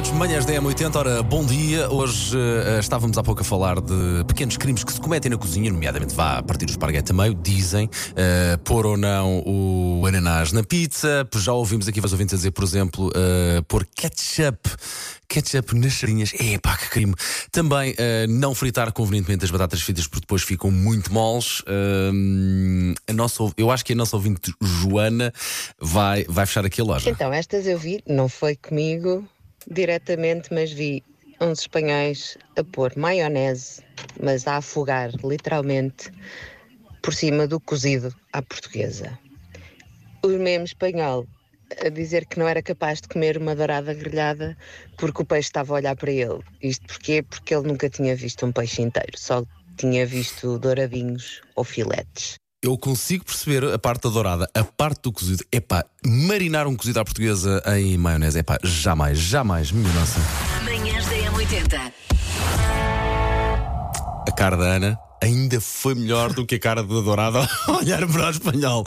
minutos, manhãs da M80, ora, bom dia. Hoje eh, estávamos há pouco a falar de pequenos crimes que se cometem na cozinha, nomeadamente vá a partir do esparguete a meio, dizem, uh, pôr ou não o ananás na pizza. Já ouvimos aqui vários ouvintes a dizer, por exemplo, uh, pôr ketchup ketchup nas sardinhas. Epá, que crime. Também uh, não fritar convenientemente as batatas fritas porque depois ficam muito moles. Uh, a nossa, eu acho que a nossa ouvinte Joana vai, vai fechar aqui a loja. Então, estas eu vi, não foi comigo diretamente, mas vi uns espanhóis a pôr maionese, mas a afogar literalmente por cima do cozido à portuguesa. O mesmo espanhol a dizer que não era capaz de comer uma dourada grelhada porque o peixe estava a olhar para ele. Isto porquê? Porque ele nunca tinha visto um peixe inteiro, só tinha visto douradinhos ou filetes. Eu consigo perceber a parte da dourada, a parte do cozido. É pá, marinar um cozido à portuguesa em maionese. É pá, jamais, jamais, minha nossa. Manhãs da M80. A cara da Ana ainda foi melhor do que a cara da dourada a olhar para o espanhol.